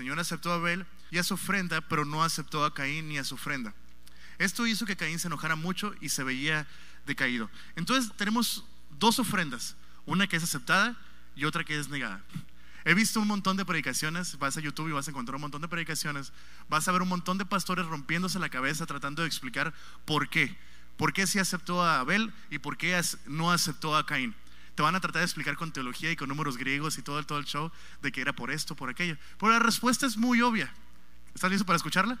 Señor aceptó a Abel y a su ofrenda, pero no aceptó a Caín ni a su ofrenda. Esto hizo que Caín se enojara mucho y se veía decaído. Entonces tenemos dos ofrendas, una que es aceptada y otra que es negada. He visto un montón de predicaciones, vas a YouTube y vas a encontrar un montón de predicaciones, vas a ver un montón de pastores rompiéndose la cabeza tratando de explicar por qué. ¿Por qué sí aceptó a Abel y por qué no aceptó a Caín? Te van a tratar de explicar con teología y con números griegos y todo el, todo el show de que era por esto, por aquello. Pero la respuesta es muy obvia. ¿Estás listo para escucharla?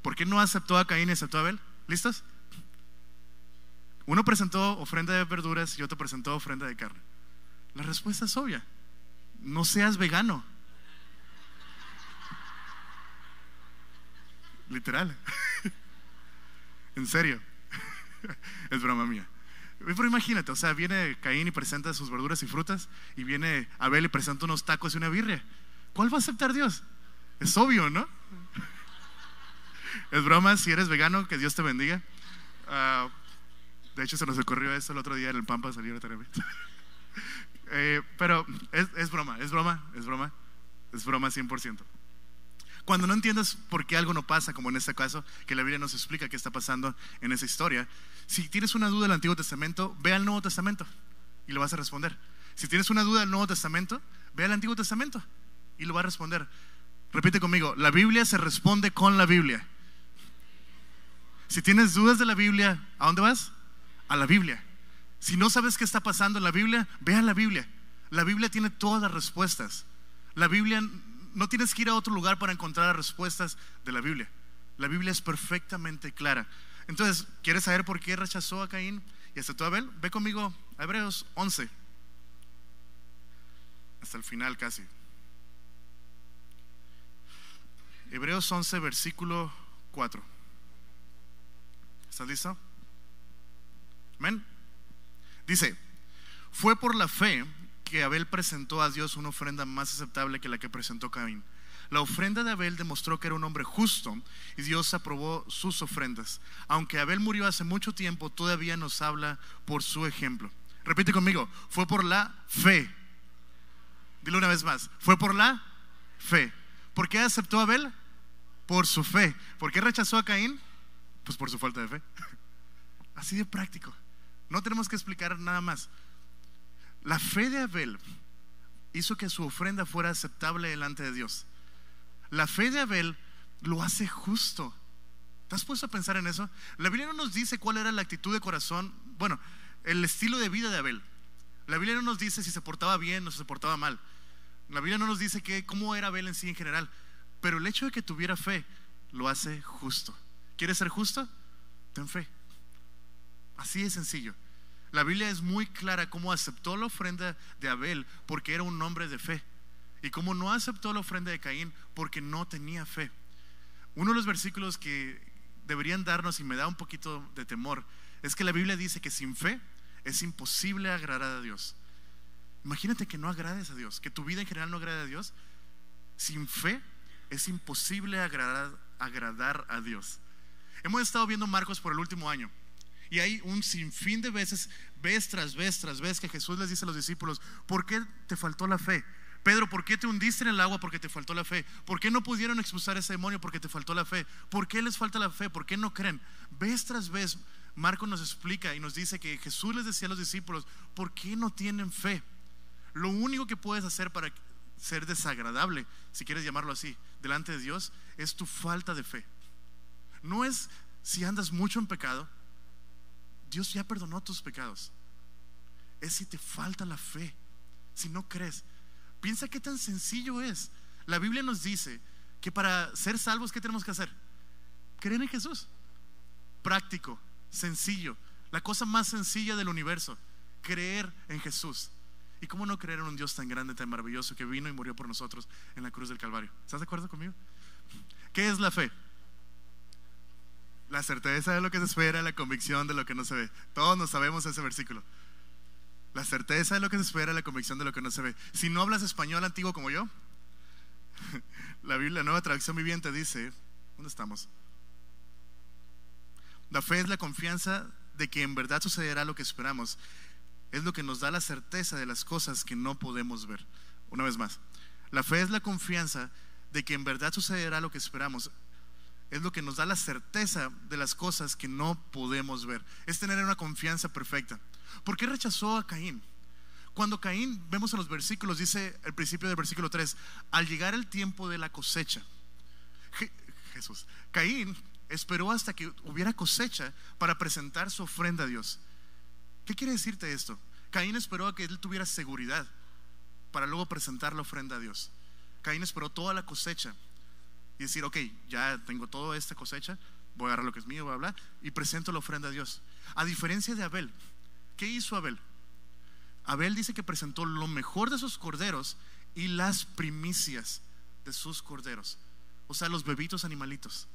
¿Por qué no aceptó a Caín y aceptó a Abel? ¿Listos? Uno presentó ofrenda de verduras y otro presentó ofrenda de carne. La respuesta es obvia. No seas vegano. Literal. en serio. es broma mía. Pero imagínate, o sea, viene Caín y presenta sus verduras y frutas y viene Abel y presenta unos tacos y una birria. ¿Cuál va a aceptar Dios? Es obvio, ¿no? es broma, si eres vegano, que Dios te bendiga. Ah, de hecho, se nos ocurrió eso el otro día en el Pampa salir a. Eh, pero es, broma, es broma, es broma, es broma 100%. Cuando no entiendes por qué algo no pasa, como en este caso, que la Biblia nos explica qué está pasando en esa historia, si tienes una duda del Antiguo Testamento, ve al Nuevo Testamento y lo vas a responder. Si tienes una duda del Nuevo Testamento, ve al Antiguo Testamento y lo vas a responder. Repite conmigo, la Biblia se responde con la Biblia. Si tienes dudas de la Biblia, ¿a dónde vas? A la Biblia. Si no sabes qué está pasando en la Biblia, ve a la Biblia. La Biblia tiene todas las respuestas. La Biblia, no tienes que ir a otro lugar para encontrar las respuestas de la Biblia. La Biblia es perfectamente clara. Entonces, ¿quieres saber por qué rechazó a Caín y aceptó a Abel? Ve conmigo a Hebreos 11. Hasta el final casi. Hebreos 11, versículo 4. ¿Estás listo? Amén. Dice, fue por la fe que Abel presentó a Dios una ofrenda más aceptable que la que presentó Caín. La ofrenda de Abel demostró que era un hombre justo y Dios aprobó sus ofrendas. Aunque Abel murió hace mucho tiempo, todavía nos habla por su ejemplo. Repite conmigo, fue por la fe. Dile una vez más, fue por la fe. ¿Por qué aceptó Abel? Por su fe. ¿Por qué rechazó a Caín? Pues por su falta de fe. Así de práctico. No tenemos que explicar nada más. La fe de Abel hizo que su ofrenda fuera aceptable delante de Dios. La fe de Abel lo hace justo. ¿Te has puesto a pensar en eso? La Biblia no nos dice cuál era la actitud de corazón, bueno, el estilo de vida de Abel. La Biblia no nos dice si se portaba bien o si se portaba mal. La Biblia no nos dice que, cómo era Abel en sí en general. Pero el hecho de que tuviera fe lo hace justo. ¿Quieres ser justo? Ten fe. Así de sencillo. La Biblia es muy clara cómo aceptó la ofrenda de Abel porque era un hombre de fe. Y cómo no aceptó la ofrenda de Caín porque no tenía fe. Uno de los versículos que deberían darnos y me da un poquito de temor es que la Biblia dice que sin fe es imposible agradar a Dios. Imagínate que no agrades a Dios, que tu vida en general no agrade a Dios. Sin fe es imposible agradar, agradar a Dios. Hemos estado viendo Marcos por el último año. Y hay un sinfín de veces, vez tras vez tras vez, que Jesús les dice a los discípulos, ¿por qué te faltó la fe? Pedro, ¿por qué te hundiste en el agua? Porque te faltó la fe. ¿Por qué no pudieron expulsar ese demonio? Porque te faltó la fe. ¿Por qué les falta la fe? ¿Por qué no creen? Vez tras vez, Marco nos explica y nos dice que Jesús les decía a los discípulos, ¿por qué no tienen fe? Lo único que puedes hacer para ser desagradable, si quieres llamarlo así, delante de Dios, es tu falta de fe. No es si andas mucho en pecado, Dios ya perdonó tus pecados. Es si te falta la fe, si no crees. Piensa qué tan sencillo es. La Biblia nos dice que para ser salvos, ¿qué tenemos que hacer? Creer en Jesús. Práctico, sencillo. La cosa más sencilla del universo. Creer en Jesús. ¿Y cómo no creer en un Dios tan grande, tan maravilloso que vino y murió por nosotros en la cruz del Calvario? ¿Estás de acuerdo conmigo? ¿Qué es la fe? La certeza de lo que se espera, la convicción de lo que no se ve. Todos nos sabemos ese versículo. La certeza de lo que se espera, la convicción de lo que no se ve. Si no hablas español antiguo como yo, la Biblia, nueva traducción viviente dice, ¿dónde estamos? La fe es la confianza de que en verdad sucederá lo que esperamos. Es lo que nos da la certeza de las cosas que no podemos ver. Una vez más, la fe es la confianza de que en verdad sucederá lo que esperamos. Es lo que nos da la certeza de las cosas que no podemos ver. Es tener una confianza perfecta. ¿Por qué rechazó a Caín? Cuando Caín, vemos en los versículos, dice el principio del versículo 3, al llegar el tiempo de la cosecha, Jesús, Caín esperó hasta que hubiera cosecha para presentar su ofrenda a Dios. ¿Qué quiere decirte esto? Caín esperó a que él tuviera seguridad para luego presentar la ofrenda a Dios. Caín esperó toda la cosecha y decir, ok, ya tengo toda esta cosecha, voy a agarrar lo que es mío, bla, bla, y presento la ofrenda a Dios. A diferencia de Abel, ¿qué hizo Abel? Abel dice que presentó lo mejor de sus corderos y las primicias de sus corderos, o sea, los bebitos animalitos.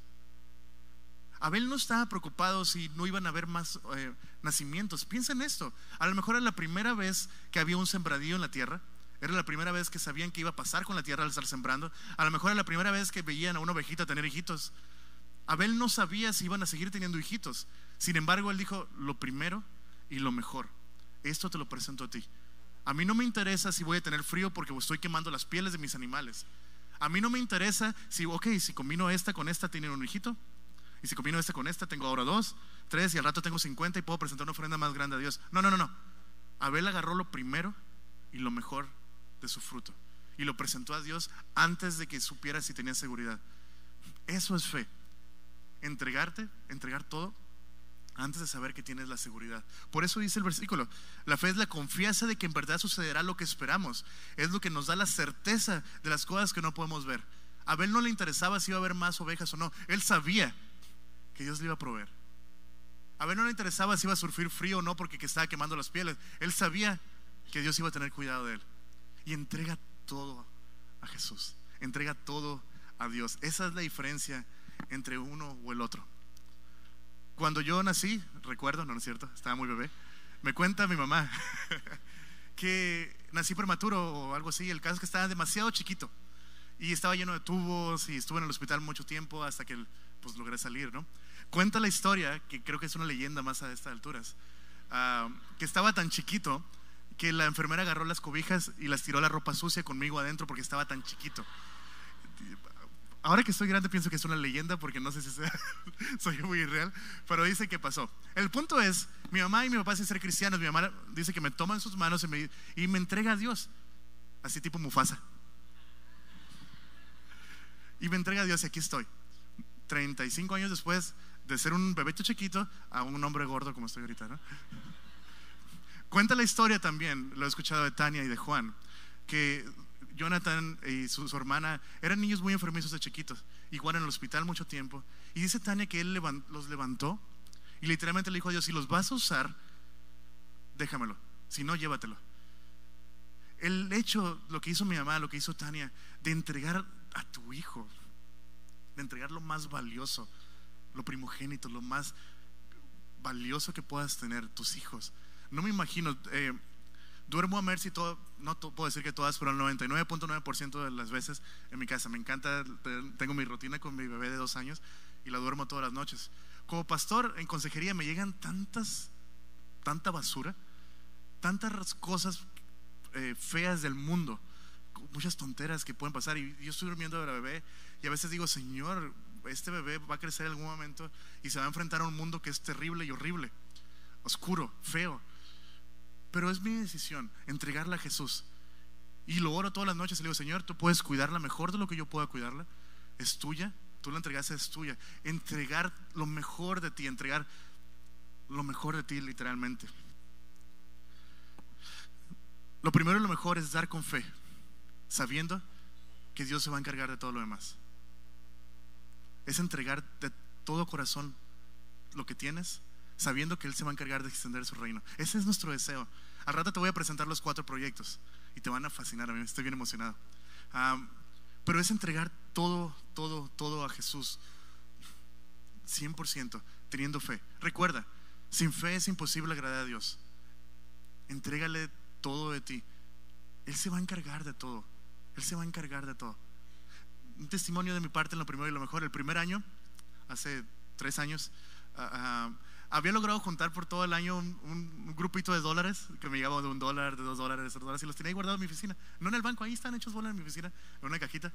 Abel no estaba preocupado si no iban a haber más eh, nacimientos. Piensa en esto. A lo mejor era la primera vez que había un sembradío en la tierra. Era la primera vez que sabían que iba a pasar con la tierra al estar sembrando. A lo mejor era la primera vez que veían a una ovejita tener hijitos. Abel no sabía si iban a seguir teniendo hijitos. Sin embargo, él dijo, lo primero y lo mejor. Esto te lo presento a ti. A mí no me interesa si voy a tener frío porque estoy quemando las pieles de mis animales. A mí no me interesa si, ok, si combino esta con esta, tienen un hijito. Y si combino esta con esta, tengo ahora dos, tres y al rato tengo cincuenta y puedo presentar una ofrenda más grande a Dios. No, no, no, no. Abel agarró lo primero y lo mejor su fruto. Y lo presentó a Dios antes de que supiera si tenía seguridad. Eso es fe. Entregarte, entregar todo antes de saber que tienes la seguridad. Por eso dice el versículo, la fe es la confianza de que en verdad sucederá lo que esperamos. Es lo que nos da la certeza de las cosas que no podemos ver. A Abel no le interesaba si iba a haber más ovejas o no. Él sabía que Dios le iba a proveer. A Abel no le interesaba si iba a surfir frío o no porque estaba quemando las pieles. Él sabía que Dios iba a tener cuidado de él. Y entrega todo a Jesús. Entrega todo a Dios. Esa es la diferencia entre uno o el otro. Cuando yo nací, recuerdo, no, es cierto, estaba muy bebé, me cuenta mi mamá que nací prematuro o algo así. El caso es que estaba demasiado chiquito y estaba lleno de tubos y estuve en el hospital mucho tiempo hasta que pues logré salir, ¿no? Cuenta la historia, que creo que es una leyenda más a estas alturas, ah, que estaba tan chiquito que la enfermera agarró las cobijas y las tiró la ropa sucia conmigo adentro porque estaba tan chiquito ahora que estoy grande pienso que es una leyenda porque no sé si soy muy irreal, pero dice que pasó. El punto es, mi mamá y mi papá dicen ser cristianos, mi mamá dice que me toma en sus manos y me, entrega a Dios, así tipo Mufasa. Y me entrega a Dios y aquí estoy, 35 años después de ser un bebito chiquito a un hombre gordo como estoy ahorita. ¿no? Cuenta la historia también, lo he escuchado de Tania y de Juan, que Jonathan y su, hermana eran niños muy enfermizos de chiquitos, igual en el hospital mucho tiempo. Y dice Tania que él los levantó y literalmente le dijo a Dios, si los vas a usar, déjamelo, si no, llévatelo. El hecho, lo que hizo mi mamá, lo que hizo Tania, de entregar a tu hijo, de entregar lo más valioso, lo primogénito, lo más valioso que puedas tener, tus hijos. No me imagino, eh, Duermo a Mercy todo, no puedo decir que todas, pero el 99.9% de las veces en mi casa. Me encanta, tengo mi rutina con mi bebé de dos años y la duermo todas las noches. Como pastor en consejería me llegan tantas, tanta basura, tantas cosas eh, feas del mundo, muchas tonteras que pueden pasar. Y yo estoy durmiendo de la bebé y a veces digo, Señor, este bebé va a crecer en algún momento y se va a enfrentar a un mundo que es terrible y horrible, oscuro, feo. Pero es mi decisión entregarla a Jesús. Y lo oro todas las noches le digo, Señor, tú puedes cuidarla mejor de lo que yo pueda cuidarla. Es tuya, tú la entregaste, es tuya. Entregar lo mejor de ti, entregar lo mejor de ti literalmente. Lo primero y lo mejor es dar con fe, sabiendo que Dios se va a encargar de todo lo demás. Es entregar de todo corazón lo que tienes, sabiendo que Él se va a encargar de extender su reino. Ese es nuestro deseo. Al rato te voy a presentar los cuatro proyectos y te van a fascinar. Estoy bien emocionado. pero es entregar todo, todo, todo a Jesús. 100%, teniendo fe. Recuerda, sin fe es imposible agradar a Dios. Entrégale todo de ti. Él se va a encargar de todo. Él se va a encargar de todo. Un testimonio de mi parte en lo primero y lo mejor. El primer año, hace tres años, había logrado juntar por todo el año un, un- grupito de dólares que me llegaba de un dólar, de dos dólares, de tres dólares y los tenía ahí guardados en mi oficina. No en el banco, ahí están hechos bolas en mi oficina, en una cajita.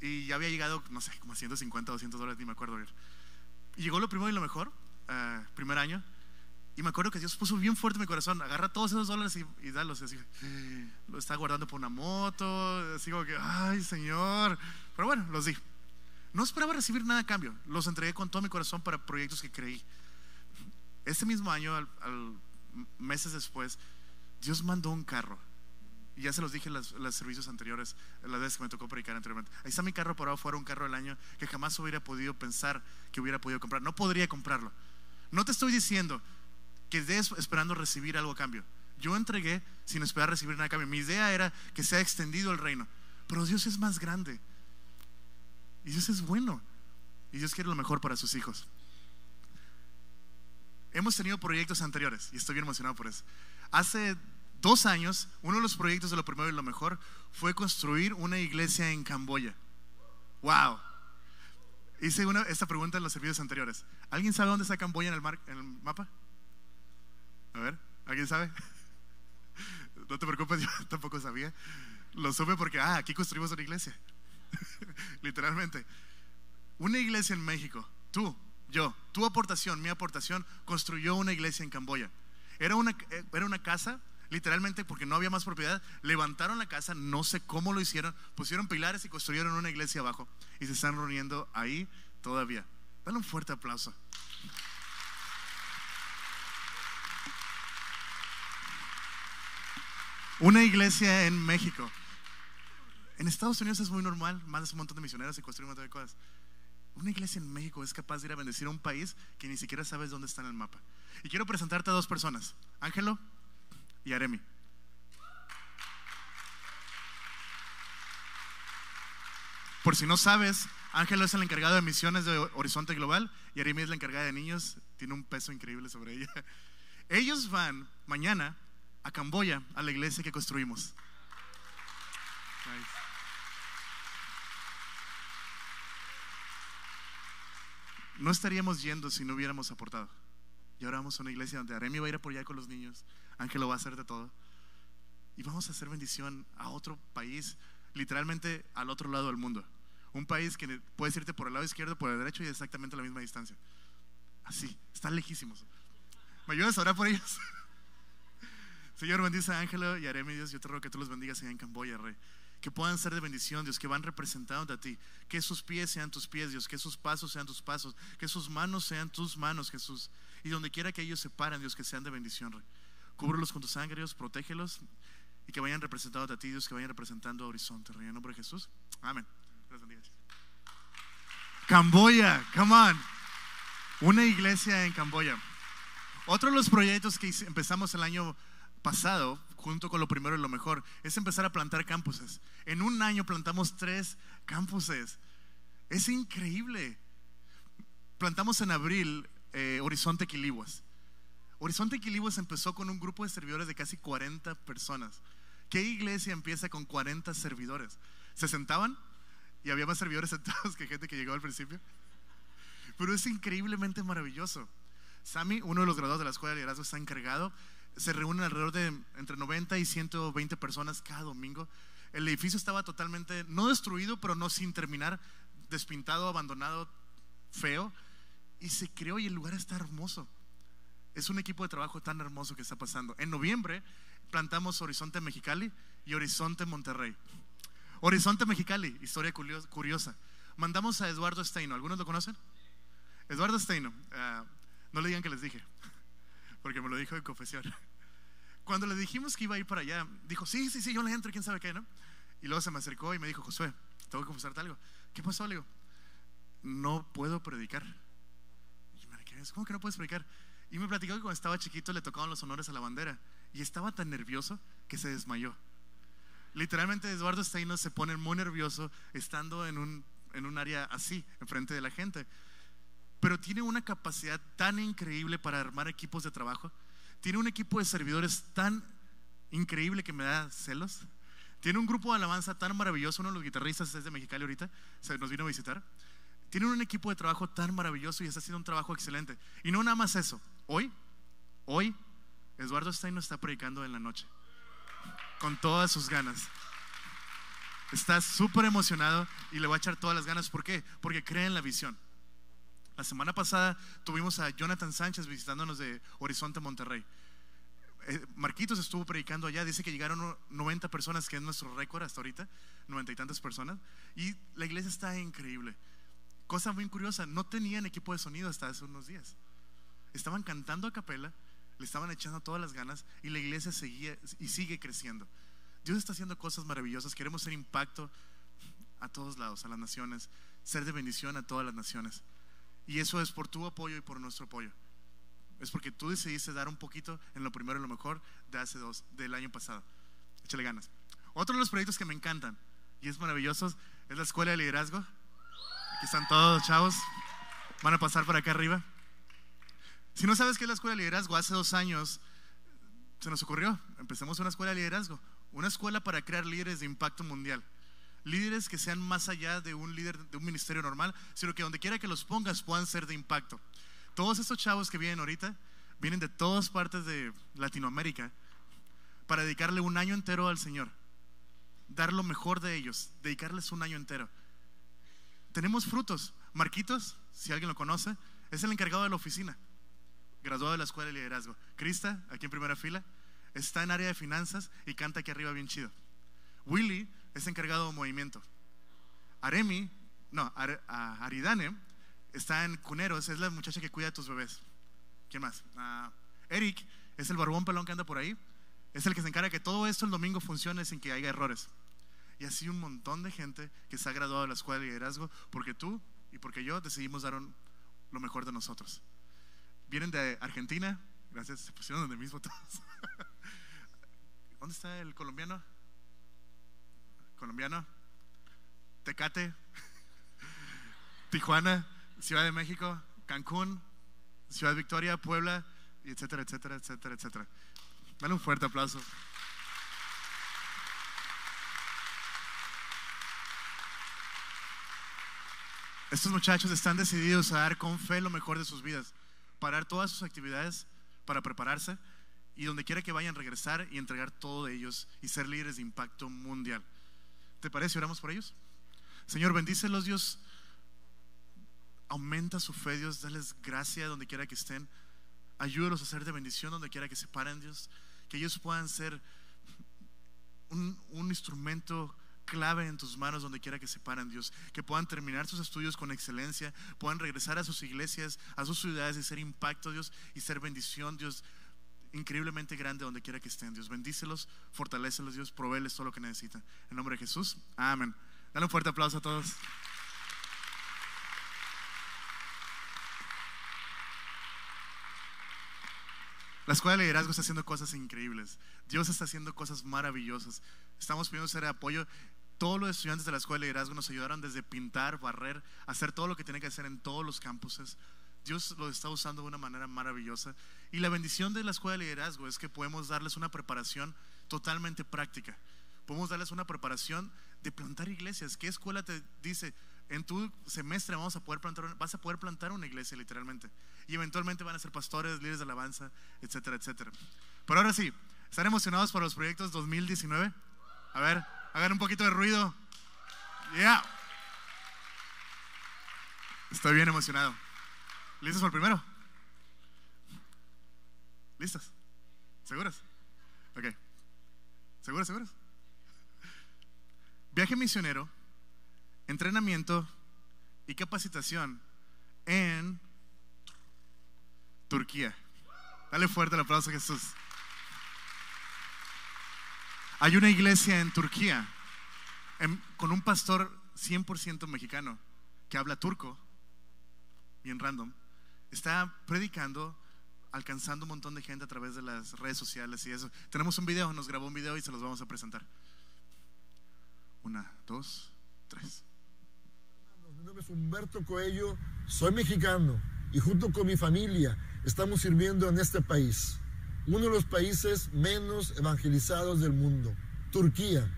Y ya había llegado, no sé, como a 150 o 200 dólares, ni me acuerdo bien. Y llegó lo primero y lo mejor, eh, primer año. Y me acuerdo que Dios puso bien fuerte mi corazón. Agarra todos esos dólares y, y dalos. Así, lo está guardando por una moto. Así como que, ay, Señor. Pero bueno, los di. No esperaba recibir nada a cambio. Los entregué con todo mi corazón para proyectos que creí. Ese mismo año, al, al- meses después, Dios mandó un carro. Ya se los dije en los servicios anteriores, las veces que me tocó predicar anteriormente. Ahí está mi carro parado fuera, un carro del año que jamás hubiera podido pensar que hubiera podido comprar. No podría comprarlo. No te estoy diciendo que estés esperando recibir algo a cambio. Yo entregué sin esperar recibir nada a cambio. Mi idea era que sea extendido el reino. Pero Dios es más grande. Y Dios es bueno. Y Dios quiere lo mejor para sus hijos. Hemos tenido proyectos anteriores y estoy bien emocionado por eso. Hace dos años, uno de los proyectos de lo primero y lo mejor fue construir una iglesia en Camboya. ¡Wow! Hice una, esta pregunta en los servicios anteriores. ¿Alguien sabe dónde está Camboya en el, mar- en el mapa? A ver, ¿alguien sabe? No te preocupes, yo tampoco sabía. Lo supe porque, ah, aquí construimos una iglesia. Literalmente. Una iglesia en México. Tú, yo, tu aportación, mi aportación, construyó una iglesia en Camboya. Era una, eh, era una casa, literalmente, porque no había más propiedad. Levantaron la casa, no sé cómo lo hicieron, pusieron pilares y construyeron una iglesia abajo. Y se están reuniendo ahí todavía. Dale un fuerte aplauso. Una iglesia en México. En Estados Unidos es muy normal, mandas un montón de misioneros y construyen un montón de cosas. Una iglesia en México es capaz de ir a bendecir a un país que ni siquiera sabes dónde está en el mapa. Y quiero presentarte a dos personas, Ángelo y Aremi. Por si no sabes, Ángelo es el encargado de misiones de Horizonte Global y Aremi es la encargada de niños. Tiene un peso increíble sobre ella. Ellos van mañana a Camboya, a la iglesia que construimos. No estaríamos yendo si no hubiéramos aportado. Y ahora vamos a una iglesia donde Aremi va a ir a por allá con los niños, Ángelo va a hacer de todo. Y vamos a hacer bendición a otro país, literalmente al otro lado del mundo. Un país que puedes irte por el lado izquierdo, por el derecho y exactamente a la misma distancia. Así, están lejísimos. ¿Me ayudas a orar por ellos? Señor, bendice a Ángelo y Aremi, Dios. Yo te ruego que tú los bendigas allá en Camboya, Rey. Que puedan ser de bendición, Dios, que van representando a ti. Que sus pies sean tus pies, Dios. Que sus pasos sean tus pasos. Que sus manos sean tus manos, Jesús. Y donde quiera que ellos se paren, Dios, que sean de bendición. Cúbrelos con tu sangre, Dios. Protégelos. Y que vayan representando a ti, Dios. Que vayan representando a Horizonte, Rey. En nombre de Jesús. Amén. Camboya, come on. Una iglesia en Camboya. Otro de los proyectos que empezamos el año pasado, junto con lo primero y lo mejor, es empezar a plantar campuses. En un año plantamos tres campuses. Es increíble. Plantamos en abril eh, Horizonte Quilihuas. Horizonte Quilihuas empezó con un grupo de servidores de casi 40 personas. ¿Qué iglesia empieza con 40 servidores? Se sentaban y había más servidores sentados que gente que llegó al principio. Pero es increíblemente maravilloso. Sammy, uno de los graduados de la escuela de liderazgo, está encargado. Se reúnen alrededor de entre 90 y 120 personas cada domingo. El edificio estaba totalmente, no destruido, pero no sin terminar, despintado, abandonado, feo. Y se creó y el lugar está hermoso. Es un equipo de trabajo tan hermoso que está pasando. En noviembre plantamos Horizonte Mexicali y Horizonte Monterrey. Horizonte Mexicali, historia curio- curiosa. Mandamos a Eduardo Steino. ¿Algunos lo conocen? Eduardo Steino. ah, no le digan que les dije, porque me lo dijo en confesión. Cuando le dijimos que iba a ir para allá, dijo, sí, sí, sí, yo le entro, quién sabe qué, ¿no? Y luego se me acercó y me dijo, Josué, tengo que confesarte algo. ¿Qué pasó? Le digo, no puedo predicar. Y me ¿cómo que no puedes predicar? Y me platicó que cuando estaba chiquito le tocaban los honores a la bandera y estaba tan nervioso que se desmayó. Literalmente Eduardo Steino se pone muy nervioso estando en un, en un área así, enfrente de la gente. Pero tiene una capacidad tan increíble para armar equipos de trabajo. Tiene un equipo de servidores tan increíble que me da celos. Tiene un grupo de alabanza tan maravilloso. Uno de los guitarristas es de Mexicali ahorita, se nos vino a visitar. Tiene un equipo de trabajo tan maravilloso y está haciendo un trabajo excelente. Y no nada más eso. hoy, hoy, Eduardo Stein no está predicando en la noche, con todas sus ganas. Está súper emocionado y le va a echar todas las ganas. ¿Por qué? Porque cree en la visión. La semana pasada tuvimos a Jonathan Sánchez visitándonos de Horizonte Monterrey. Eh, Marquitos estuvo predicando allá, dice que llegaron 90 personas, que es nuestro récord hasta ahorita, 90 y tantas personas, y la iglesia está increíble. Cosa muy curiosa, no tenían equipo de sonido hasta hace unos días. Estaban cantando a capela, le estaban echando todas las ganas y la iglesia seguía y sigue creciendo. Dios está haciendo cosas maravillosas, queremos ser impacto a todos lados, a las naciones, ser de bendición a todas las naciones. Y eso es por tu apoyo y por nuestro apoyo. Es porque tú decidiste dar un poquito en lo primero y lo mejor de hace dos, del año pasado. Échale ganas. Otro de los proyectos que me encantan y es maravilloso es la escuela de liderazgo. Aquí están todos chavos. Van a pasar por acá arriba. Si no sabes qué es la escuela de liderazgo, hace dos años se nos ocurrió. Empezamos una escuela de liderazgo. Una escuela para crear líderes de impacto mundial líderes que sean más allá de un líder de un ministerio normal, sino que donde quiera que los pongas puedan ser de impacto. Todos estos chavos que vienen ahorita vienen de todas partes de Latinoamérica para dedicarle un año entero al Señor, dar lo mejor de ellos, dedicarles un año entero. Tenemos frutos. Marquitos, si alguien lo conoce, es el encargado de la oficina, graduado de la escuela de liderazgo. Crista, aquí en primera fila, está en área de finanzas y canta aquí arriba bien chido. Willy es encargado de movimiento. Aremi, no, Aridane está en Cuneros, es la muchacha que cuida a tus bebés. ¿Quién más? Ah, Eric es el barbón pelón que anda por ahí. Es el que se encarga que todo esto el domingo funcione sin que haya errores. Y así un montón de gente que se ha graduado de la escuela de liderazgo porque tú y porque yo decidimos dar lo mejor de nosotros. Vienen de Argentina, gracias, se pusieron donde mismo todos. ¿Dónde está el colombiano? Colombiano, Tecate, Tijuana, Ciudad de México, Cancún, Ciudad Victoria, Puebla, etcétera, etcétera, etcétera, etcétera. Dale un fuerte aplauso. Estos muchachos están decididos a dar con fe lo mejor de sus vidas, parar todas sus actividades para prepararse y donde quiera que vayan regresar y entregar todo de ellos y ser líderes de impacto mundial. ¿Te parece? Oramos por ellos. Señor, bendícelos, Dios. Aumenta su fe, Dios. Dales gracia donde quiera que estén. Ayúdalos a ser de bendición donde quiera que se paren, Dios. Que ellos puedan ser un, instrumento clave en tus manos donde quiera que se paren, Dios. Que puedan terminar sus estudios con excelencia, puedan regresar a sus iglesias, a sus ciudades y ser impacto, Dios, y ser bendición, Dios increíblemente grande donde quiera que estén. Dios, bendícelos, fortalecelos, Dios, proveeles todo lo que necesitan. En nombre de Jesús, amén. Dale un fuerte aplauso a todos. La escuela de liderazgo está haciendo cosas increíbles. Dios está haciendo cosas maravillosas. Estamos pidiendo ser apoyo. Todos los estudiantes de la escuela de liderazgo nos ayudaron desde pintar, barrer, hacer todo lo que tiene que hacer en todos los campuses. Dios lo está usando de una manera maravillosa. Y la bendición de la escuela de liderazgo es que podemos darles una preparación totalmente práctica. Podemos darles una preparación de plantar iglesias. ¿Qué escuela te dice? En tu semestre vamos a poder plantar, vas a poder plantar una iglesia literalmente. Y eventualmente van a ser pastores, líderes de alabanza, etcétera, etcétera. Pero ahora sí, ¿están emocionados por los proyectos 2019? A ver, hagan un poquito de ruido. Ya. Estoy bien emocionado. ¿Listos por primero? ¿Listas? ¿Seguras? Ok. ¿Seguras, seguras? Viaje misionero, entrenamiento y capacitación en Turquía. Dale fuerte el aplauso a Jesús. Hay una iglesia en Turquía con un pastor 100% mexicano que habla turco, bien random está predicando, alcanzando un montón de gente a través de las redes sociales y eso. Tenemos un video, nos grabó un video y se los vamos a presentar. Una, dos, tres. Mi nombre es Humberto Coello, soy mexicano y junto con mi familia estamos sirviendo en este país, uno de los países menos evangelizados del mundo, Turquía.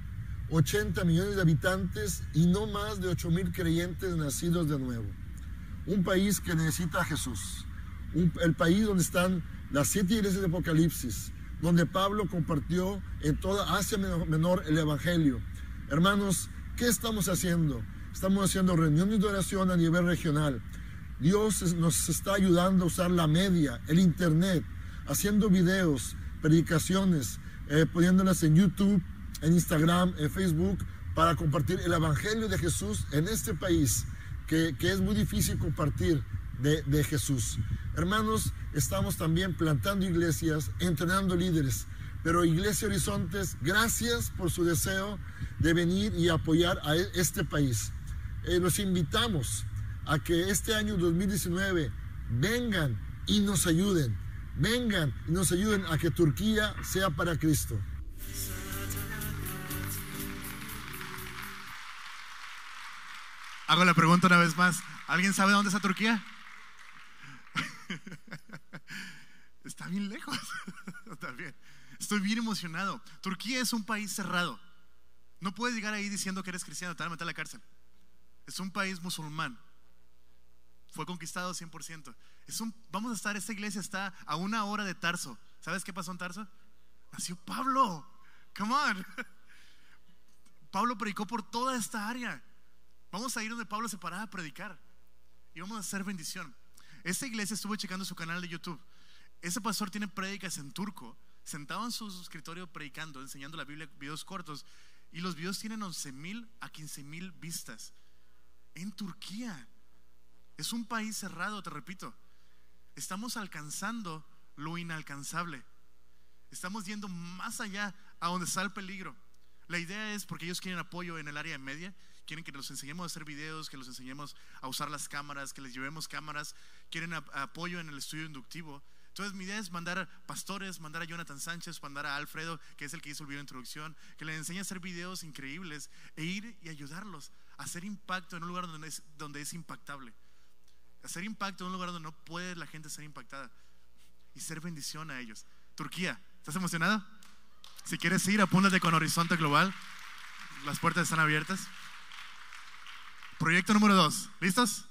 80 millones de habitantes y no más de 8 mil creyentes nacidos de nuevo un país que necesita a Jesús, el país donde están las siete iglesias de Apocalipsis, donde Pablo compartió en toda Asia Menor el Evangelio. Hermanos, ¿qué estamos haciendo? Estamos haciendo reuniones de oración a nivel regional. Dios nos está ayudando a usar la media, el Internet, haciendo videos, predicaciones, eh, poniéndolas en YouTube, en Instagram, en Facebook, para compartir el Evangelio de Jesús en este país, que, es muy difícil compartir de, Jesús. Hermanos, estamos también plantando iglesias, entrenando líderes. Pero Iglesia Horizontes, gracias por su deseo de venir y apoyar a e, este país. Eh, los invitamos a que este año 2019 vengan y nos ayuden. Vengan y nos ayuden a que Turquía sea para Cristo. Hago la pregunta una vez más. ¿Alguien sabe dónde está Turquía? Está bien lejos. Está bien. Estoy bien emocionado. Turquía es un país cerrado. No puedes llegar ahí diciendo que eres cristiano, te van a meter a la cárcel. Es un país musulmán. Fue conquistado 100%. Es un, vamos a estar, esta iglesia está a una hora de Tarso. ¿Sabes qué pasó en Tarso? Nació Pablo. Come on. Pablo predicó por toda esta área. Vamos a ir donde Pablo se paraba a predicar. Y vamos a hacer bendición. Esta iglesia estuvo checando su canal de YouTube. Ese pastor tiene prédicas en turco, sentado en su escritorio predicando, enseñando la Biblia, videos cortos. Y los videos tienen 11 mil a 15 mil vistas. En Turquía. Es un país cerrado, te repito. Estamos alcanzando lo inalcanzable. Estamos yendo más allá a donde está el peligro. La idea es porque ellos quieren apoyo en el área media, quieren que los enseñemos a hacer videos, que los enseñemos a usar las cámaras, que les llevemos cámaras, quieren apoyo en el estudio inductivo. Entonces mi idea es mandar a pastores, mandar a Jonathan Sánchez, mandar a Alfredo, que es el que hizo el video de introducción, que les enseñe a hacer videos increíbles e ir y ayudarlos a hacer impacto en un lugar donde es, donde es impactable. Hacer impacto en un lugar donde no puede la gente ser impactada y ser bendición a ellos. Turquía, ¿estás emocionado? Si quieres ir, apúntate con Horizonte Global. Las puertas están abiertas. Proyecto número dos. ¿Listos?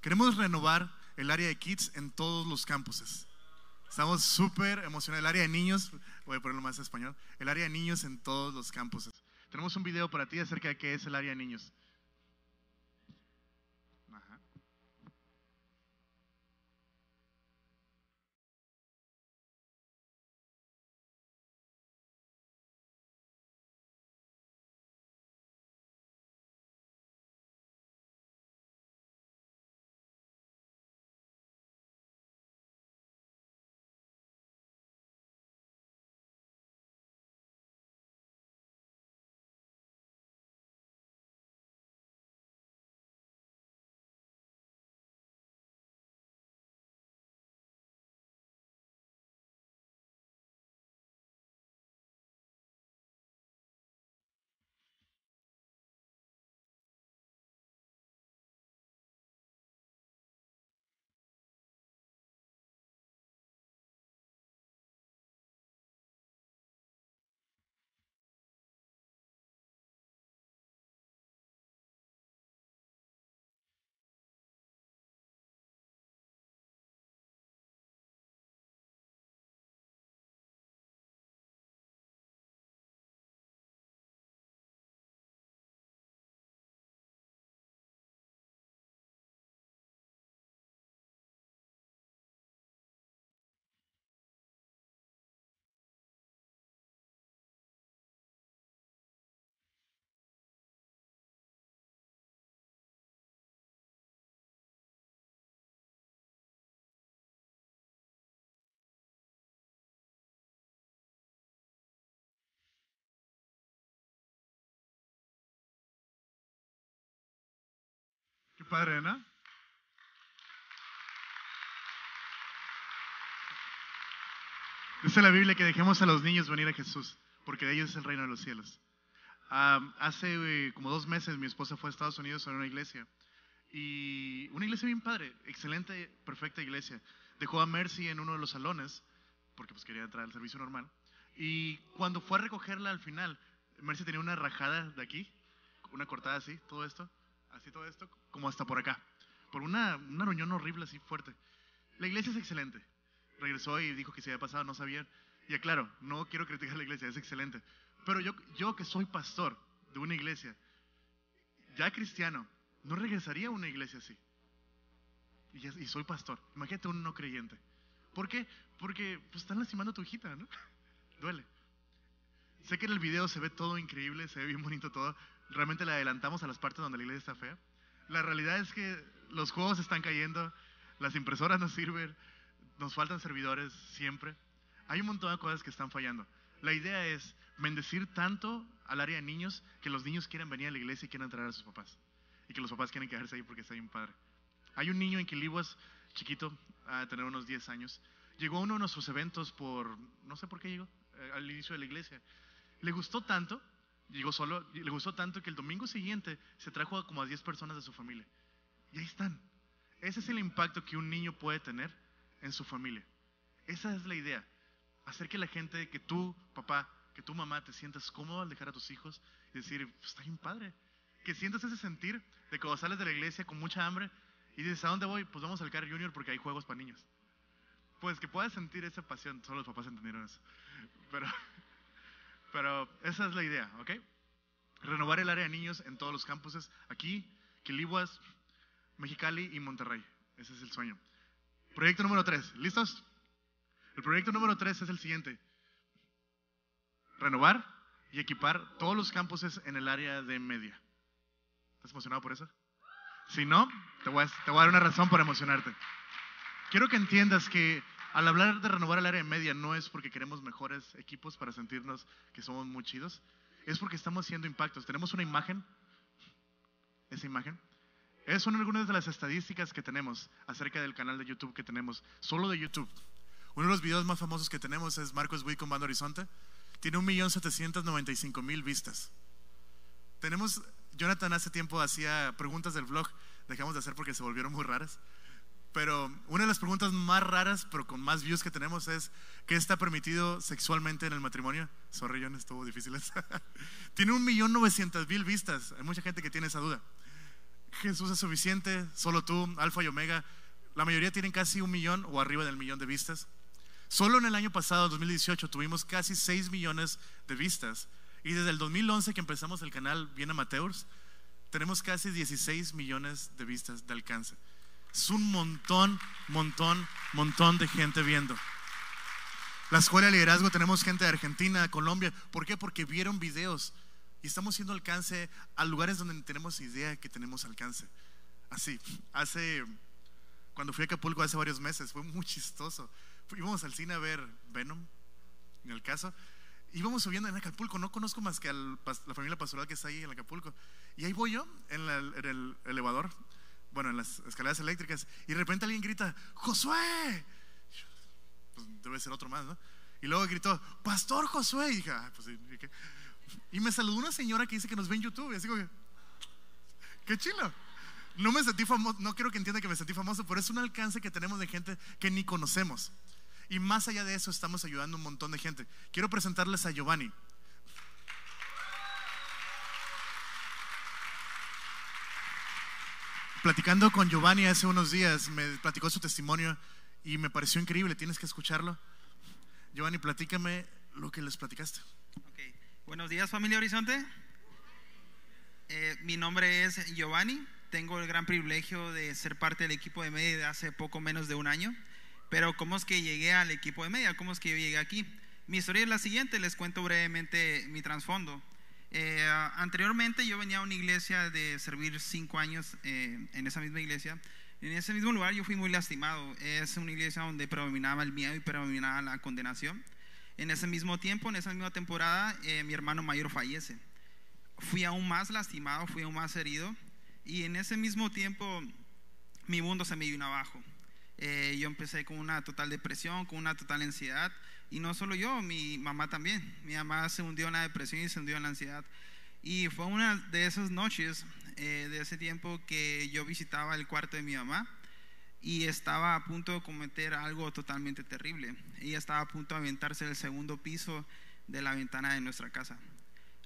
Queremos renovar el área de kids en todos los campuses. Estamos súper emocionados. El área de niños, voy a ponerlo más en español, el área de niños en todos los campuses. Tenemos un video para ti acerca de qué es el área de niños. Padre, ¿no? Dice la Biblia que dejemos a los niños venir a Jesús, porque de ellos es el reino de los cielos. hace eh, como dos meses mi esposa fue a Estados Unidos a una iglesia. Y una iglesia bien padre, excelente, perfecta iglesia. Dejó a Mercy en uno de los salones, porque pues quería entrar al servicio normal. Y cuando fue a recogerla al final, Mercy tenía una rajada de aquí, una cortada así, todo esto así todo esto, como hasta por acá, por una, una reunión horrible así fuerte. La iglesia es excelente. Regresó y dijo que se había pasado, no sabía. Y aclaro, no quiero criticar la iglesia, es excelente. Pero yo, yo que soy pastor de una iglesia, ya cristiano, no regresaría a una iglesia así. Y soy pastor. Imagínate un no creyente. ¿Por qué? Porque pues, están lastimando a tu hijita, ¿no? Duele. Sé que en el video se ve todo increíble, se ve bien bonito todo. Realmente le adelantamos a las partes donde la iglesia está fea. La realidad es que los juegos están cayendo, las impresoras no sirven, nos faltan servidores siempre. Hay un montón de cosas que están fallando. La idea es bendecir tanto al área de niños que los niños quieren venir a la iglesia y quieren traer a sus papás. Y que los papás quieren quedarse ahí porque está bien padre. Hay un niño en Quiliguas, chiquito, a tener unos 10 años. Llegó a uno de nuestros eventos por, no sé por qué llegó, eh, al inicio de la iglesia. Le gustó tanto, llegó solo, le gustó tanto que el domingo siguiente se trajo a como a 10 personas de su familia. Y ahí están. Ese es el impacto que un niño puede tener en su familia. Esa es la idea. Hacer que la gente, que tú, papá, que tu mamá te sientas cómodo al dejar a tus hijos y decir, "Pues, está bien padre. Que sientas ese sentir de cuando sales de la iglesia con mucha hambre y dices, ¿a dónde voy? Pues vamos al Car Junior porque hay juegos para niños. Pues que puedas sentir esa pasión. Solo los papás entendieron eso. Pero, pero esa es la idea, ¿ok? Renovar el área de niños en todos los campuses. Aquí, Quilihuas, Mexicali y Monterrey. Ese es el sueño. Proyecto número 3. ¿Listos? El proyecto número 3 es el siguiente. Renovar y equipar todos los campuses en el área de media. ¿Estás emocionado por eso? Si no, te voy, a, te voy a dar una razón para emocionarte. Quiero que entiendas que al hablar de renovar el área media no es porque queremos mejores equipos para sentirnos que somos muy chidos, es porque estamos haciendo impactos. Tenemos una imagen, esa imagen. Esas son algunas de las estadísticas que tenemos acerca del canal de YouTube que tenemos, solo de YouTube. Uno de los videos más famosos que tenemos es Marcos Witt con Bando Horizonte. Tiene 1.795.000 vistas. Tenemos, Jonathan hace tiempo hacía preguntas del vlog, dejamos de hacer porque se volvieron muy raras. Pero una de las preguntas más raras, pero con más views que tenemos es, ¿qué está permitido sexualmente en el matrimonio? Sorry, John, estuvo difícil. tiene 1.900.000 vistas. Hay mucha gente que tiene esa duda. Jesús es suficiente, solo tú, Alfa y Omega. La mayoría tienen casi un millón o arriba del millón de vistas. Solo en el año pasado, 2018, tuvimos casi 6 millones de vistas. Y desde el 2011 que empezamos el canal Bien Amateurs, tenemos casi 16 millones de vistas de alcance. Es un montón, montón, montón de gente viendo. La escuela de liderazgo tenemos gente de Argentina, de Colombia. ¿Por qué? Porque vieron videos y estamos haciendo alcance a lugares donde tenemos idea que tenemos alcance. Así, hace, cuando fui a Acapulco hace varios meses, fue muy chistoso. Íbamos al cine a ver Venom, en el caso. Íbamos subiendo en Acapulco, no conozco más que a la familia pastoral que está ahí en Acapulco. Y ahí voy yo, en, la, en el elevador, bueno, en las escaleras eléctricas, y de repente alguien grita, Josué. Pues debe ser otro más, ¿no? Y luego gritó, Pastor Josué. Y dije, ah, pues. ¿y, y me saludó una señora que dice que nos ve en YouTube. Y así como qué chilo. No me sentí famoso, no quiero que entienda que me sentí famoso, pero es un alcance que tenemos de gente que ni conocemos. Y más allá de eso, estamos ayudando a un montón de gente. Quiero presentarles a Giovanni. Platicando con Giovanni hace unos días, me platicó su testimonio y me pareció increíble. Tienes que escucharlo. Giovanni, platícame lo que les platicaste. Okay. Buenos días, familia Horizonte. Eh, mi nombre es Giovanni. Tengo el gran privilegio de ser parte del equipo de media de hace poco menos de un año. Pero ¿cómo es que llegué al equipo de media? ¿Cómo es que yo llegué aquí? Mi historia es la siguiente, les cuento brevemente mi trasfondo. Eh, anteriormente yo venía a una iglesia de servir cinco años eh, en esa misma iglesia. En ese mismo lugar yo fui muy lastimado. Es una iglesia donde predominaba el miedo y predominaba la condenación. En ese mismo tiempo, en esa misma temporada, eh, mi hermano mayor fallece. Fui aún más lastimado, fui aún más herido. Y en ese mismo tiempo mi mundo se me vino abajo. Eh, yo empecé con una total depresión, con una total ansiedad. Y no solo yo, mi mamá también. Mi mamá se hundió en la depresión y se hundió en la ansiedad. Y fue una de esas noches, eh, de ese tiempo, que yo visitaba el cuarto de mi mamá y estaba a punto de cometer algo totalmente terrible. Ella estaba a punto de aventarse del segundo piso de la ventana de nuestra casa.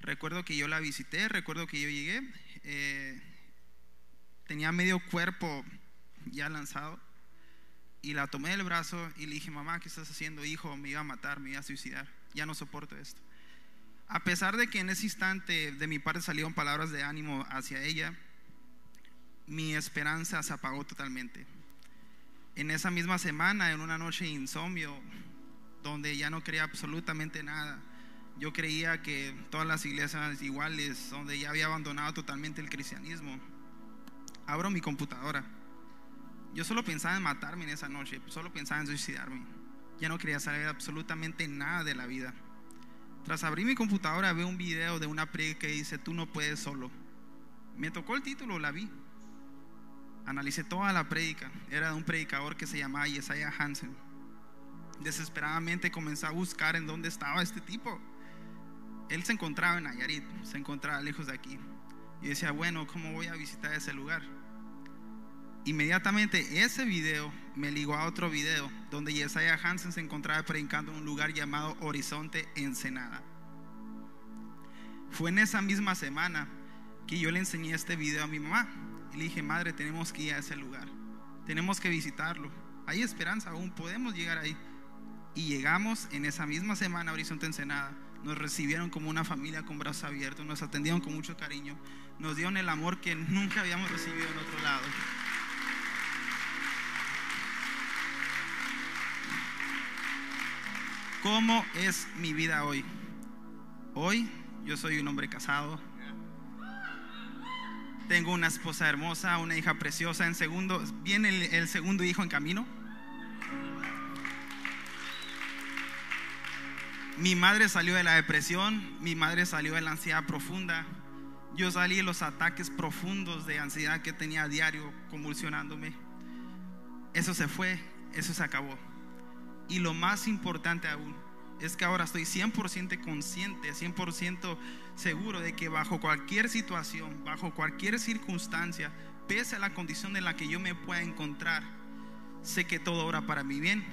Recuerdo que yo la visité, recuerdo que yo llegué, eh, tenía medio cuerpo ya lanzado Y la tomé del brazo y le dije, mamá, ¿qué estás haciendo? Hijo, me iba a matar, me iba a suicidar. Ya no soporto esto. A pesar de que en ese instante de mi parte salieron palabras de ánimo hacia ella, mi esperanza se apagó totalmente. En esa misma semana, en una noche de insomnio, donde ya no creía absolutamente nada, yo creía que todas las iglesias iguales, donde ya había abandonado totalmente el cristianismo. Abro mi computadora. Yo solo pensaba en matarme en esa noche, solo pensaba en suicidarme. Ya no quería saber absolutamente nada de la vida. Tras abrir mi computadora veo un video de una predica que dice, tú no puedes solo. Me tocó el título, la vi. Analicé toda la prédica. Era de un predicador que se llamaba Yesaya Hansen. Desesperadamente comencé a buscar en dónde estaba este tipo. Él se encontraba en Nayarit, se encontraba lejos de aquí. Y decía, bueno, ¿cómo voy a visitar ese lugar? Inmediatamente ese video me ligó a otro video donde Yesaya Hansen se encontraba predicando en un lugar llamado Horizonte Ensenada. Fue en esa misma semana que yo le enseñé este video a mi mamá y le dije, madre, tenemos que ir a ese lugar, tenemos que visitarlo. Hay esperanza aún, podemos llegar ahí. Y llegamos en esa misma semana a Horizonte Ensenada. Nos recibieron como una familia con brazos abiertos, nos atendieron con mucho cariño, nos dieron el amor que nunca habíamos recibido en otro lado. ¿Cómo es mi vida hoy? Hoy yo soy un hombre casado. Tengo una esposa hermosa, una hija preciosa. En segundo, viene el, el segundo hijo en camino. Mi madre salió de la depresión, mi madre salió de la ansiedad profunda. Yo salí de los ataques profundos de ansiedad que tenía a diario convulsionándome. Eso se fue, eso se acabó. Y lo más importante aún es que ahora estoy 100% consciente, 100% seguro de que bajo cualquier situación, bajo cualquier circunstancia, pese a la condición en la que yo me pueda encontrar, sé que todo obra para mi bien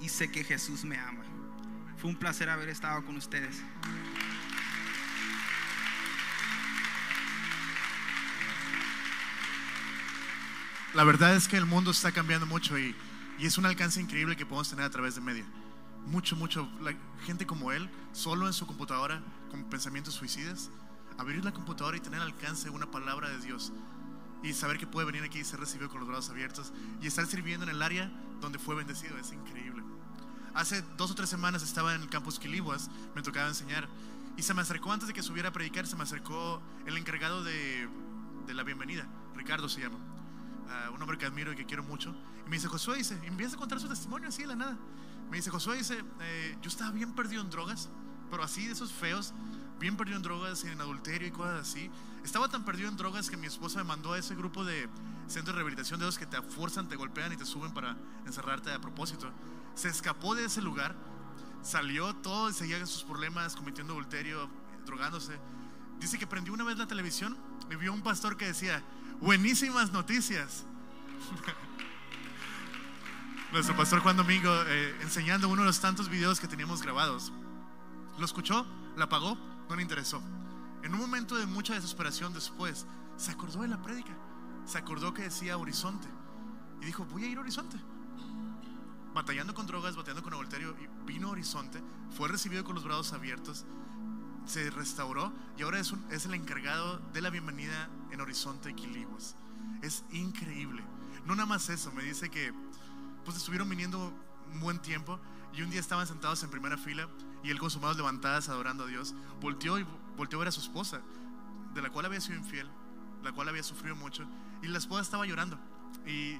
y sé que Jesús me ama. Fue un placer haber estado con ustedes. La verdad es que el mundo está cambiando mucho y, y es un alcance increíble que podemos tener a través de media. Mucho, mucho. Gente como él, solo en su computadora, con pensamientos suicidas, abrir la computadora y tener al alcance una palabra de Dios y saber que puede venir aquí y ser recibido con los brazos abiertos y estar sirviendo en el área donde fue bendecido es increíble. Hace dos o tres semanas estaba en el campus Quilibuas, me tocaba enseñar y se me acercó antes de que subiera a predicar, se me acercó el encargado de, de la bienvenida, Ricardo se llama, un hombre que admiro y que quiero mucho. Y me dice, Josué, dice, y empieza a contar su testimonio así de la nada. Me dice, Josué, dice, eh, yo estaba bien perdido en drogas, pero así de esos feos, bien perdido en drogas, en adulterio y cosas así. Estaba tan perdido en drogas que mi esposa me mandó a ese grupo de centros de rehabilitación de los que te fuerzan, te golpean y te suben para encerrarte a propósito. Se escapó de ese lugar, salió todo y seguía en sus problemas, cometiendo adulterio, drogándose. Dice que prendió una vez la televisión y vio un pastor que decía, buenísimas noticias. Nuestro pastor Juan Domingo eh, enseñando uno de los tantos videos que teníamos grabados. Lo escuchó, la apagó, no le interesó. En un momento de mucha desesperación después, se acordó de la prédica. Se acordó que decía Horizonte. Y dijo, voy a ir a Horizonte. Batallando con drogas, batallando con adulterio, y vino Horizonte, fue recibido con los brazos abiertos, se restauró y ahora es, es el encargado de la bienvenida en Horizonte Quiliguas. Es increíble. No nada más eso, me dice que pues estuvieron viniendo un buen tiempo y un día estaban sentados en primera fila y él con sus manos levantadas adorando a Dios, volteó y volteó a ver a su esposa, de la cual había sido infiel, la cual había sufrido mucho, y la esposa estaba llorando. Y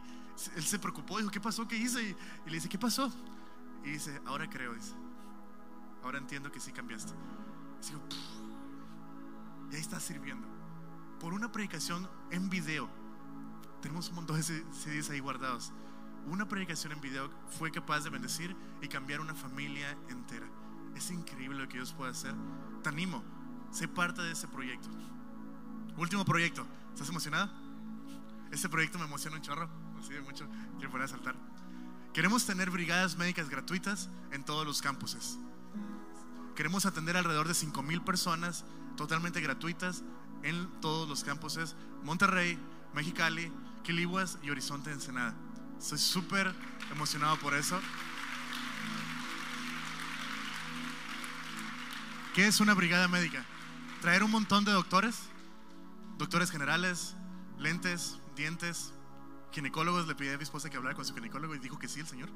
él se preocupó, dijo, ¿qué pasó? ¿Qué hice? Y, y le dice, ¿qué pasó? Y dice, ahora creo, dice, ahora entiendo que sí cambiaste. Digo, y ahí está sirviendo. Por una predicación en video, tenemos un montón de CDs ahí guardados. Una predicación en video fue capaz de bendecir y cambiar una familia entera. Es increíble lo que Dios puede hacer. Te animo, sé parte de ese proyecto. Último proyecto. ¿Estás emocionado? Este proyecto me emociona un chorro. Así de mucho. Quiero poner a saltar. Queremos tener brigadas médicas gratuitas en todos los campuses. Queremos atender alrededor de 5 mil personas totalmente gratuitas en todos los campuses: Monterrey, Mexicali, Quilihuas y Horizonte Ensenada. Estoy súper emocionado por eso. ¿Qué es una brigada médica? Traer un montón de doctores, doctores generales, lentes, dientes, ginecólogos. Le pedí a mi esposa que hablara con su ginecólogo y dijo que sí, el señor.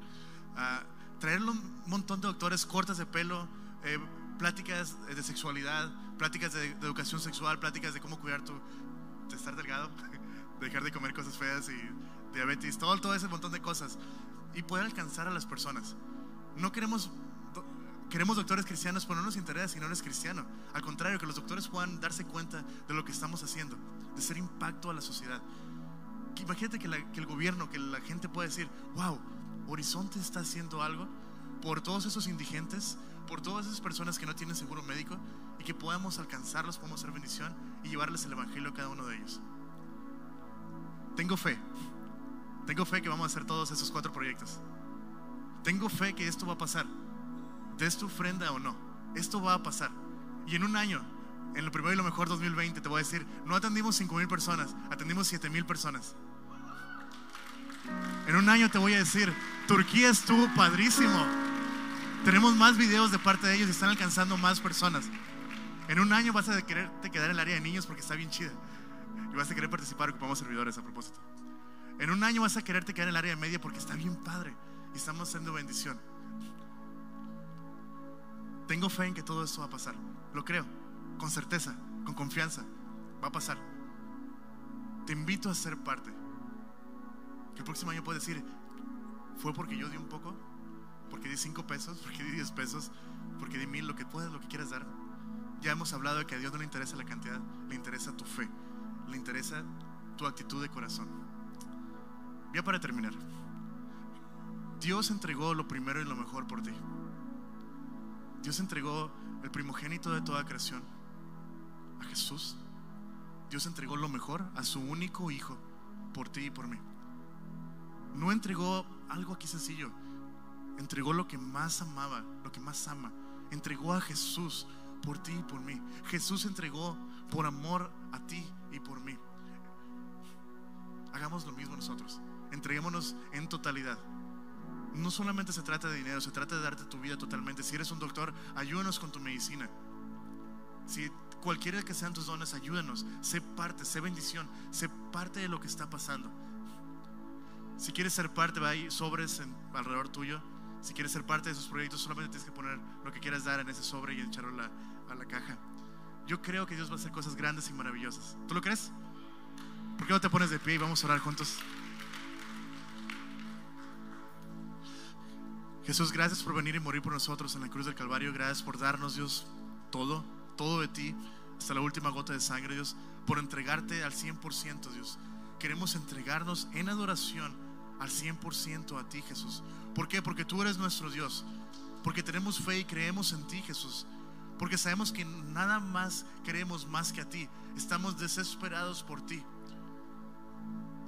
Ah, traer un montón de doctores, cortes de pelo, eh, pláticas de sexualidad, pláticas de, educación sexual, pláticas de cómo cuidar tu, de estar delgado, dejar de comer cosas feas y diabetes, todo, todo ese montón de cosas. Y poder alcanzar a las personas. No queremos, queremos doctores cristianos, pero no nos interesa si no eres cristiano. Al contrario, que los doctores puedan darse cuenta de lo que estamos haciendo, de ser impacto a la sociedad. Imagínate que, que el gobierno, que la gente pueda decir, wow, Horizonte está haciendo algo por todos esos indigentes, por todas esas personas que no tienen seguro médico y que podamos alcanzarlos, podamos hacer bendición y llevarles el evangelio a cada uno de ellos. Tengo fe, tengo fe que vamos a hacer todos esos cuatro proyectos. Tengo fe que esto va a pasar, des tu ofrenda o no, esto va a pasar. Y en un año, en lo primero y lo mejor 2020, te voy a decir, no atendimos 5 mil personas, atendimos 7 mil personas. En un año te voy a decir, Turquía estuvo padrísimo. Tenemos más videos de parte de ellos y están alcanzando más personas. En un año vas a quererte quedar en el área de niños porque está bien chida. Y vas a querer participar, ocupamos servidores a propósito. En un año vas a quererte quedar en el área de media porque está bien padre y estamos haciendo bendición. Tengo fe en que todo esto va a pasar. Lo creo, con certeza, con confianza. Va a pasar. Te invito a ser parte. Que el próximo año puedes decir, fue porque yo di un poco, porque di cinco pesos, porque di 10 pesos, porque di mil, lo que puedas, lo que quieras dar. Ya hemos hablado de que a Dios no le interesa la cantidad, le interesa tu fe, le interesa tu actitud de corazón. Ya para terminar, Dios entregó lo primero y lo mejor por ti. Dios entregó el primogénito de toda creación a Jesús. Dios entregó lo mejor a su único hijo por ti y por mí. No entregó algo aquí sencillo. Entregó lo que más amaba, lo que más ama. Entregó a Jesús por ti y por mí. Jesús entregó por amor a ti y por mí. Hagamos lo mismo nosotros. Entreguémonos en totalidad. No solamente se trata de dinero, se trata de darte tu vida totalmente. Si eres un doctor, ayúdanos con tu medicina. Si cualquiera que sean tus dones, ayúdanos. Sé parte, sé bendición, sé parte de lo que está pasando. Si quieres ser parte, va ahí sobres alrededor tuyo. Si quieres ser parte de esos proyectos, solamente tienes que poner lo que quieras dar en ese sobre y echarlo a la, a la caja. Yo creo que Dios va a hacer cosas grandes y maravillosas. ¿Tú lo crees? ¿Por qué no te pones de pie y vamos a orar juntos? Jesús, gracias por venir y morir por nosotros en la cruz del Calvario. Gracias por darnos, Dios, todo, todo de ti, hasta la última gota de sangre, Dios, por entregarte al 100%, Dios. Queremos entregarnos en adoración al 100% a ti, Jesús. ¿Por qué? Porque tú eres nuestro Dios. Porque tenemos fe y creemos en ti, Jesús. Porque sabemos que nada más queremos más que a ti. Estamos desesperados por ti.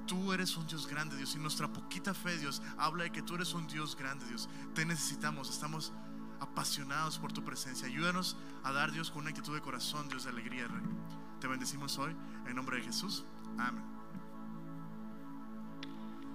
Tú eres un Dios grande, Dios. Y nuestra poquita fe, Dios, habla de que tú eres un Dios grande, Dios. Te necesitamos, estamos apasionados por tu presencia. Ayúdanos a dar, Dios, con una actitud de corazón, Dios, de alegría, Rey. Te bendecimos hoy, en nombre de Jesús. Amén.